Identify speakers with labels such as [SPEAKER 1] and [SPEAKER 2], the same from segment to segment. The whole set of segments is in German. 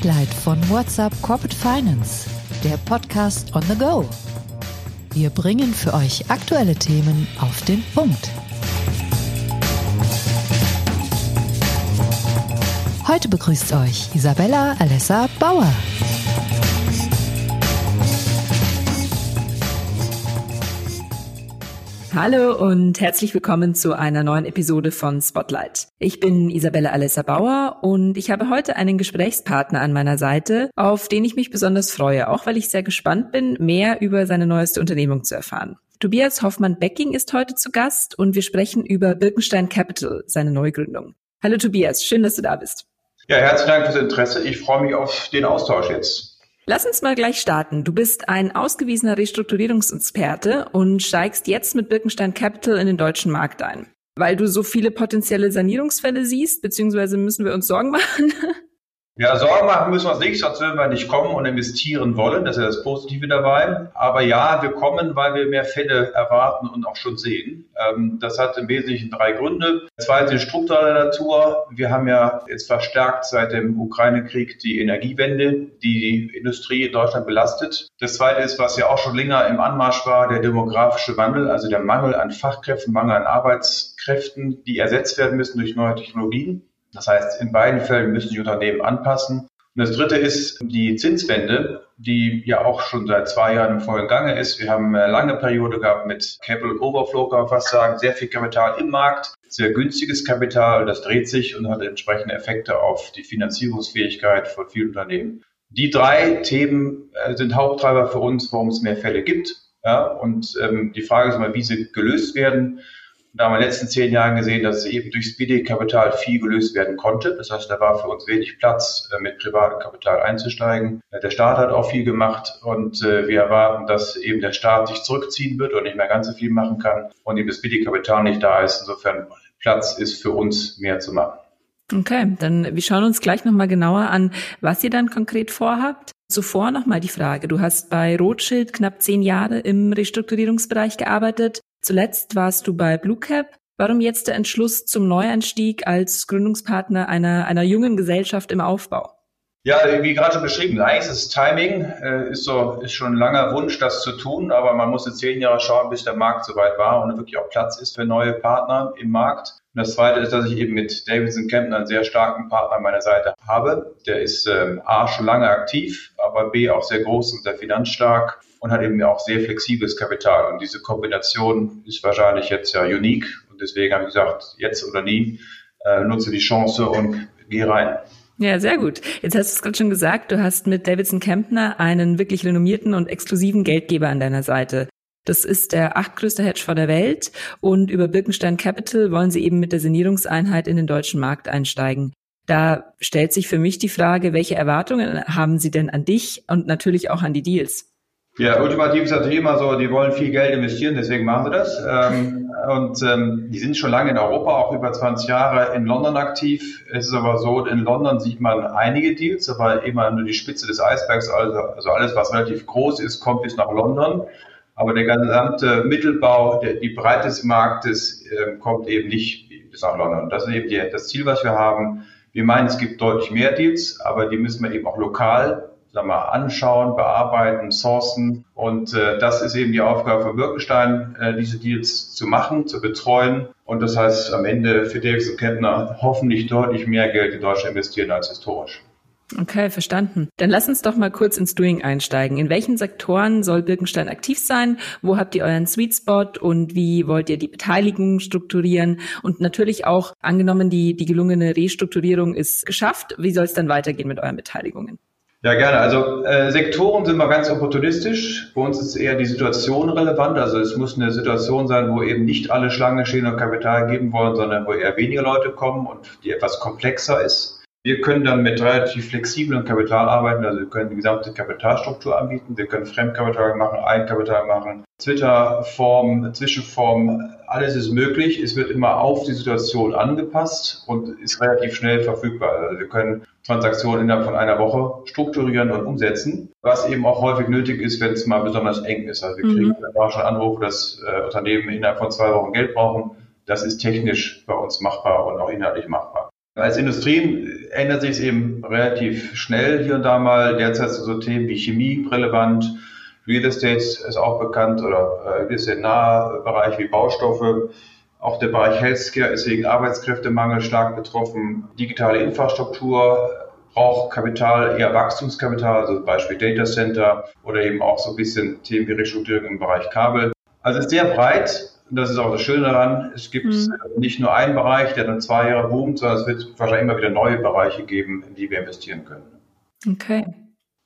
[SPEAKER 1] Spotlight von WhatsApp Corporate Finance, der Podcast on the go. Wir bringen für euch aktuelle Themen auf den Punkt. Heute begrüßt euch Isabella Alessa Bauer.
[SPEAKER 2] Hallo und herzlich willkommen zu einer neuen Episode von Spotlight. Ich bin Isabella Alessa Bauer und ich habe heute einen Gesprächspartner an meiner Seite, auf den ich mich besonders freue, auch weil ich sehr gespannt bin, mehr über seine neueste Unternehmung zu erfahren. Tobias Hoffmann-Becking ist heute zu Gast und wir sprechen über Birkenstein Capital, seine Neugründung. Hallo Tobias, schön, dass du da bist.
[SPEAKER 3] Ja, herzlichen Dank fürs Interesse. Ich freue mich auf den Austausch jetzt.
[SPEAKER 2] Lass uns mal gleich starten. Du bist ein ausgewiesener Restrukturierungsexperte und steigst jetzt mit Birkenstein Capital in den deutschen Markt ein. Weil du so viele potenzielle Sanierungsfälle siehst, beziehungsweise müssen wir uns Sorgen machen?
[SPEAKER 3] Ja, Sorgen machen müssen wir uns nicht, sonst würden wir nicht kommen und investieren wollen. Das ist ja das Positive dabei. Aber ja, wir kommen, weil wir mehr Fälle erwarten und auch schon sehen. Ähm, das hat im Wesentlichen drei Gründe. Zweite struktureller Natur. Wir haben ja jetzt verstärkt seit dem Ukraine-Krieg die Energiewende, die die Industrie in Deutschland belastet. Das zweite ist, was ja auch schon länger im Anmarsch war, der demografische Wandel, also der Mangel an Fachkräften, Mangel an Arbeitskräften, die ersetzt werden müssen durch neue Technologien. Das heißt, in beiden Fällen müssen die Unternehmen anpassen. Und das dritte ist die Zinswende, die ja auch schon seit zwei Jahren im vollen Gange ist. Wir haben eine lange Periode gehabt mit Capital Overflow, kann man fast sagen, sehr viel Kapital im Markt, sehr günstiges Kapital, das dreht sich und hat entsprechende Effekte auf die Finanzierungsfähigkeit von vielen Unternehmen. Die drei Themen äh, sind Haupttreiber für uns, warum es mehr Fälle gibt. Ja, und ähm, die Frage ist mal, wie sie gelöst werden. Da haben wir in den letzten zehn Jahren gesehen, dass eben durch Speedy-Kapital viel gelöst werden konnte. Das heißt, da war für uns wenig Platz, äh, mit privatem Kapital einzusteigen. Äh, der Staat hat auch viel gemacht und äh, wir erwarten, dass eben der Staat sich zurückziehen wird und nicht mehr ganz so viel machen kann und eben das Speedy-Kapital nicht da ist. Insofern Platz ist für uns mehr zu machen.
[SPEAKER 2] Okay, dann wir schauen uns gleich nochmal genauer an, was ihr dann konkret vorhabt. Zuvor nochmal die Frage. Du hast bei Rothschild knapp zehn Jahre im Restrukturierungsbereich gearbeitet. Zuletzt warst du bei Blue Cap. Warum jetzt der Entschluss zum Neuanstieg als Gründungspartner einer, einer jungen Gesellschaft im Aufbau?
[SPEAKER 3] Ja, wie gerade schon beschrieben, eigentlich ist das Timing, äh, ist so, ist schon ein langer Wunsch, das zu tun, aber man musste zehn Jahre schauen, bis der Markt soweit war und wirklich auch Platz ist für neue Partner im Markt. Und das zweite ist, dass ich eben mit Davidson Kempner einen sehr starken Partner an meiner Seite habe. Der ist ähm, A schon lange aktiv, aber B auch sehr groß und sehr finanzstark und hat eben auch sehr flexibles Kapital. Und diese Kombination ist wahrscheinlich jetzt ja unique. Und deswegen habe ich gesagt, jetzt oder nie, äh, nutze die Chance und gehe rein.
[SPEAKER 2] Ja, sehr gut. Jetzt hast du es gerade schon gesagt, du hast mit Davidson Kempner einen wirklich renommierten und exklusiven Geldgeber an deiner Seite. Das ist der achtgrößte Hedgefonds der Welt und über Birkenstein Capital wollen sie eben mit der Sanierungseinheit in den deutschen Markt einsteigen. Da stellt sich für mich die Frage, welche Erwartungen haben sie denn an dich und natürlich auch an die Deals?
[SPEAKER 3] Ja, ultimativ ist natürlich immer so, die wollen viel Geld investieren, deswegen machen sie das. Ähm, und ähm, die sind schon lange in Europa, auch über 20 Jahre in London aktiv. Es ist aber so, in London sieht man einige Deals, aber immer nur die Spitze des Eisbergs, also, also alles, was relativ groß ist, kommt bis nach London. Aber der gesamte Mittelbau, der, die Breite des Marktes äh, kommt eben nicht bis nach London. Das ist eben die, das Ziel, was wir haben. Wir meinen, es gibt deutlich mehr Deals, aber die müssen wir eben auch lokal sagen wir, anschauen, bearbeiten, sourcen. Und äh, das ist eben die Aufgabe von Birkenstein, äh, diese Deals zu machen, zu betreuen. Und das heißt am Ende für Davis und Kettner hoffentlich deutlich mehr Geld in Deutschland investieren als historisch.
[SPEAKER 2] Okay, verstanden. Dann lass uns doch mal kurz ins Doing einsteigen. In welchen Sektoren soll Birkenstein aktiv sein? Wo habt ihr euren Sweet Spot und wie wollt ihr die Beteiligung strukturieren? Und natürlich auch angenommen, die, die gelungene Restrukturierung ist geschafft. Wie soll es dann weitergehen mit euren Beteiligungen?
[SPEAKER 3] Ja, gerne. Also äh, Sektoren sind wir ganz opportunistisch. Bei uns ist eher die Situation relevant. Also es muss eine Situation sein, wo eben nicht alle Schlange stehen und Kapital geben wollen, sondern wo eher weniger Leute kommen und die etwas komplexer ist. Wir können dann mit relativ flexiblem Kapital arbeiten, also wir können die gesamte Kapitalstruktur anbieten, wir können Fremdkapital machen, Eigenkapital machen, Twitter-Form, Zwischenform, alles ist möglich. Es wird immer auf die Situation angepasst und ist relativ schnell verfügbar. Also wir können Transaktionen innerhalb von einer Woche strukturieren und umsetzen, was eben auch häufig nötig ist, wenn es mal besonders eng ist. Also wir kriegen mhm. auch schon Anrufe, dass äh, Unternehmen innerhalb von zwei Wochen Geld brauchen. Das ist technisch bei uns machbar und auch inhaltlich machbar. Als Industrie ändert sich es eben relativ schnell hier und da mal. Derzeit sind so Themen wie Chemie relevant, Real Estate ist auch bekannt oder äh, Real Estate nahe Bereich wie Baustoffe. Auch der Bereich Healthcare ist wegen Arbeitskräftemangel stark betroffen. Digitale Infrastruktur braucht Kapital, eher Wachstumskapital, also Beispiel Data Center oder eben auch so ein bisschen Themen wie Restrukturierung im Bereich Kabel. Also es ist sehr breit und das ist auch das Schöne daran. Es gibt mhm. nicht nur einen Bereich, der dann zwei Jahre boomt, sondern es wird wahrscheinlich immer wieder neue Bereiche geben, in die wir investieren können.
[SPEAKER 2] Okay.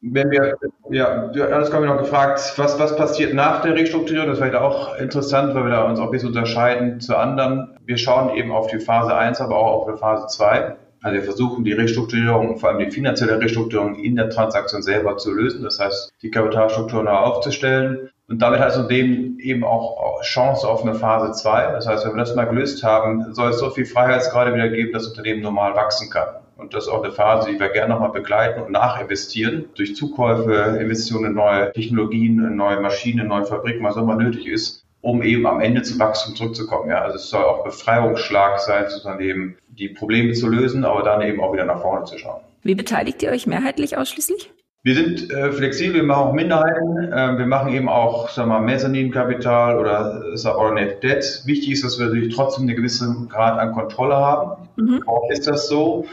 [SPEAKER 3] Wenn wir, ja, du hast gerade noch gefragt, was, was passiert nach der Restrukturierung? Das wäre vielleicht auch interessant, weil wir da uns auch ein bisschen unterscheiden zu anderen. Wir schauen eben auf die Phase 1, aber auch auf die Phase 2. Also wir versuchen die Restrukturierung, vor allem die finanzielle Restrukturierung in der Transaktion selber zu lösen. Das heißt, die Kapitalstruktur neu aufzustellen. Und damit hat es zudem eben auch Chance auf eine Phase 2. Das heißt, wenn wir das mal gelöst haben, soll es so viel Freiheitsgrade wieder geben, dass das Unternehmen normal wachsen kann. Und das ist auch eine Phase, die wir gerne nochmal begleiten und nachinvestieren. Durch Zukäufe, Investitionen in neue Technologien, in neue Maschinen, in neue Fabriken, was auch immer nötig ist, um eben am Ende zum Wachstum zurückzukommen. Ja, also es soll auch Befreiungsschlag sein, zu Unternehmen, die Probleme zu lösen, aber dann eben auch wieder nach vorne zu schauen.
[SPEAKER 2] Wie beteiligt ihr euch mehrheitlich ausschließlich?
[SPEAKER 3] Wir sind äh, flexibel, wir machen auch Minderheiten, äh, wir machen eben auch, sagen wir mal, Mezzaninkapital oder Subordinate Debt. Wichtig ist, dass wir natürlich trotzdem einen gewissen Grad an Kontrolle haben. Mhm. Auch ist das so,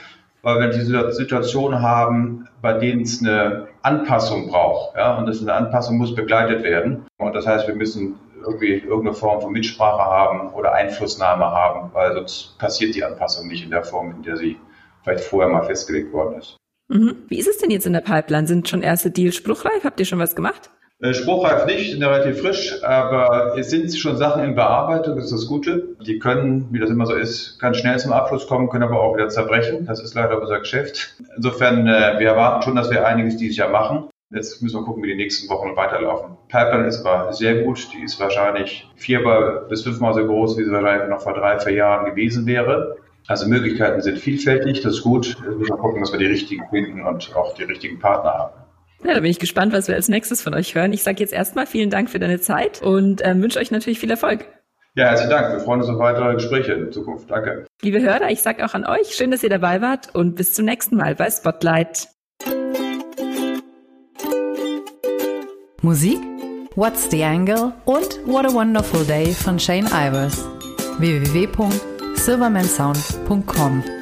[SPEAKER 3] weil wir diese Situation haben, bei denen es eine Anpassung braucht. Ja, und das eine Anpassung muss begleitet werden. Und das heißt, wir müssen irgendwie irgendeine Form von Mitsprache haben oder Einflussnahme haben, weil sonst passiert die Anpassung nicht in der Form, in der sie vielleicht vorher mal festgelegt worden ist.
[SPEAKER 2] Mhm. Wie ist es denn jetzt in der Pipeline? Sind schon erste Deals spruchreif? Habt ihr schon was gemacht?
[SPEAKER 3] Äh, spruchreif nicht, sind relativ frisch, aber es sind schon Sachen in Bearbeitung, das ist das Gute. Die können, wie das immer so ist, ganz schnell zum Abschluss kommen, können aber auch wieder zerbrechen. Das ist leider unser Geschäft. Insofern, äh, wir erwarten schon, dass wir einiges dieses Jahr machen. Jetzt müssen wir gucken, wie die nächsten Wochen weiterlaufen. Pipeline ist aber sehr gut. Die ist wahrscheinlich viermal bis fünfmal so groß, wie sie wahrscheinlich noch vor drei, vier Jahren gewesen wäre. Also Möglichkeiten sind vielfältig, das ist gut. Jetzt müssen wir gucken, dass wir die richtigen finden und auch die richtigen Partner haben.
[SPEAKER 2] Ja, da bin ich gespannt, was wir als nächstes von euch hören. Ich sage jetzt erstmal vielen Dank für deine Zeit und ähm, wünsche euch natürlich viel Erfolg.
[SPEAKER 3] Ja, herzlichen Dank. Wir freuen uns auf weitere Gespräche in Zukunft. Danke.
[SPEAKER 2] Liebe Hörer, ich sage auch an euch, schön, dass ihr dabei wart und bis zum nächsten Mal bei Spotlight.
[SPEAKER 1] Musik What's the Angle und What a Wonderful Day von Shane Ivers. www silvermansound.com.